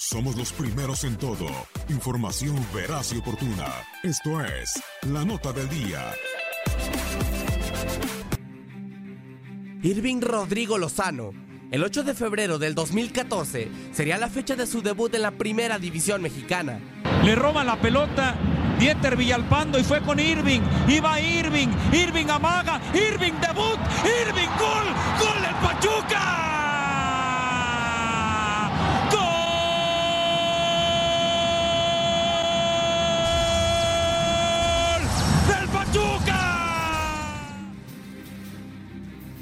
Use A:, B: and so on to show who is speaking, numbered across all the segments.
A: Somos los primeros en todo. Información veraz y oportuna. Esto es La Nota del Día.
B: Irving Rodrigo Lozano. El 8 de febrero del 2014 sería la fecha de su debut en la primera división mexicana.
C: Le roba la pelota Dieter Villalpando y fue con Irving. Iba Irving. Irving amaga. Irving debut. Irving gol. Gol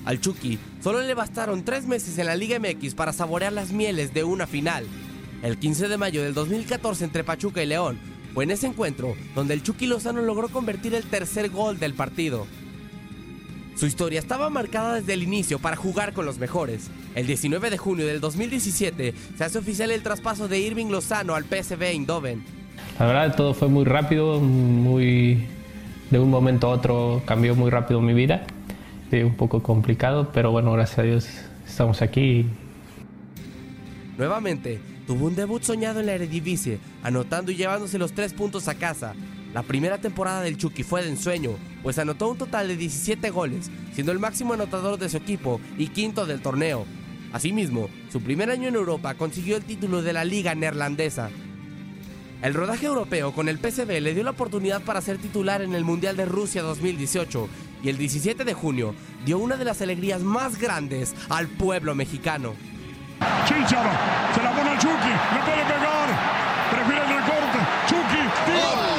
B: Al Chucky solo le bastaron tres meses en la Liga MX para saborear las mieles de una final. El 15 de mayo del 2014 entre Pachuca y León fue en ese encuentro donde el Chucky Lozano logró convertir el tercer gol del partido. Su historia estaba marcada desde el inicio para jugar con los mejores. El 19 de junio del 2017 se hace oficial el traspaso de Irving Lozano al PSV Eindhoven.
D: La verdad todo fue muy rápido, muy de un momento a otro cambió muy rápido mi vida un poco complicado, pero bueno, gracias a Dios estamos aquí.
B: Nuevamente, tuvo un debut soñado en la Eredivisie, anotando y llevándose los tres puntos a casa. La primera temporada del Chucky fue de ensueño, pues anotó un total de 17 goles, siendo el máximo anotador de su equipo y quinto del torneo. Asimismo, su primer año en Europa consiguió el título de la Liga Neerlandesa. El rodaje europeo con el PSV le dio la oportunidad para ser titular en el Mundial de Rusia 2018 y el 17 de junio dio una de las alegrías más grandes al pueblo mexicano.
E: Chicharo, se la pone al Chucky, le puede pegar, prefiere el recorte, Chucky, tira.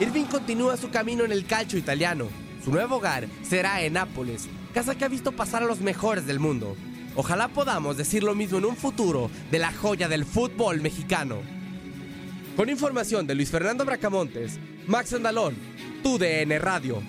B: Irving continúa su camino en el calcio italiano. Su nuevo hogar será en Nápoles, casa que ha visto pasar a los mejores del mundo. Ojalá podamos decir lo mismo en un futuro de la joya del fútbol mexicano. Con información de Luis Fernando Bracamontes, Max Andalón, TUDN Radio.